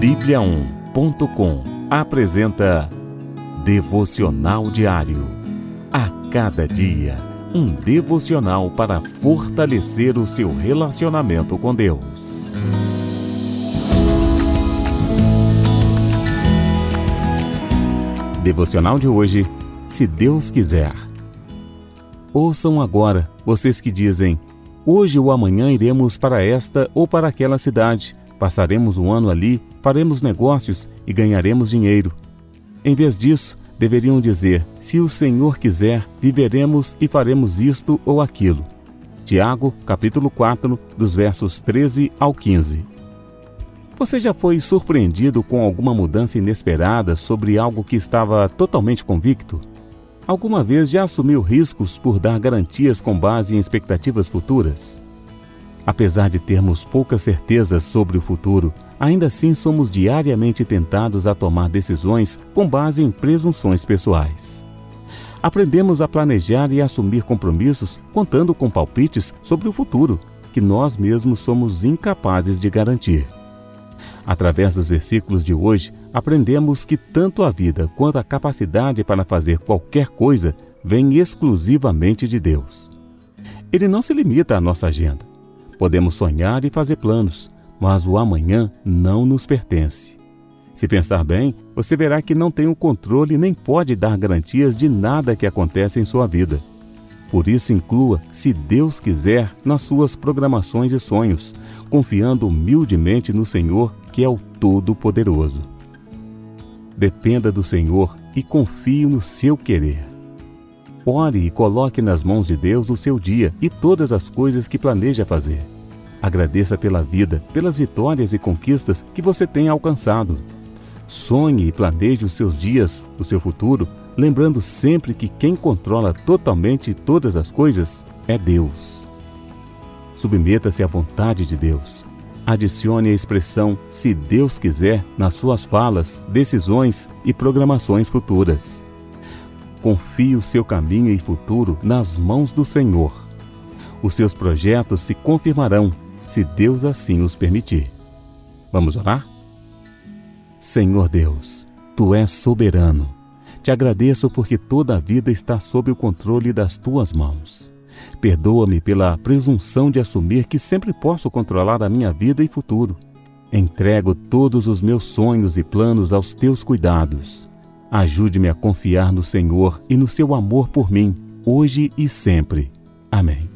Bíblia1.com apresenta Devocional Diário. A cada dia, um devocional para fortalecer o seu relacionamento com Deus. Devocional de hoje, se Deus quiser. Ouçam agora, vocês que dizem: hoje ou amanhã iremos para esta ou para aquela cidade Passaremos um ano ali, faremos negócios e ganharemos dinheiro. Em vez disso, deveriam dizer: Se o Senhor quiser, viveremos e faremos isto ou aquilo. Tiago, capítulo 4, dos versos 13 ao 15. Você já foi surpreendido com alguma mudança inesperada sobre algo que estava totalmente convicto? Alguma vez já assumiu riscos por dar garantias com base em expectativas futuras? Apesar de termos poucas certezas sobre o futuro, ainda assim somos diariamente tentados a tomar decisões com base em presunções pessoais. Aprendemos a planejar e assumir compromissos contando com palpites sobre o futuro que nós mesmos somos incapazes de garantir. Através dos versículos de hoje, aprendemos que tanto a vida quanto a capacidade para fazer qualquer coisa vem exclusivamente de Deus. Ele não se limita à nossa agenda Podemos sonhar e fazer planos, mas o amanhã não nos pertence. Se pensar bem, você verá que não tem o controle nem pode dar garantias de nada que acontece em sua vida. Por isso, inclua, se Deus quiser, nas suas programações e sonhos, confiando humildemente no Senhor, que é o Todo-Poderoso. Dependa do Senhor e confie no seu querer. Ore e coloque nas mãos de Deus o seu dia e todas as coisas que planeja fazer. Agradeça pela vida, pelas vitórias e conquistas que você tem alcançado. Sonhe e planeje os seus dias, o seu futuro, lembrando sempre que quem controla totalmente todas as coisas é Deus. Submeta-se à vontade de Deus. Adicione a expressão se Deus quiser nas suas falas, decisões e programações futuras. Confie o seu caminho e futuro nas mãos do Senhor. Os seus projetos se confirmarão, se Deus assim os permitir. Vamos orar? Senhor Deus, tu és soberano. Te agradeço porque toda a vida está sob o controle das tuas mãos. Perdoa-me pela presunção de assumir que sempre posso controlar a minha vida e futuro. Entrego todos os meus sonhos e planos aos teus cuidados Ajude-me a confiar no Senhor e no seu amor por mim, hoje e sempre. Amém.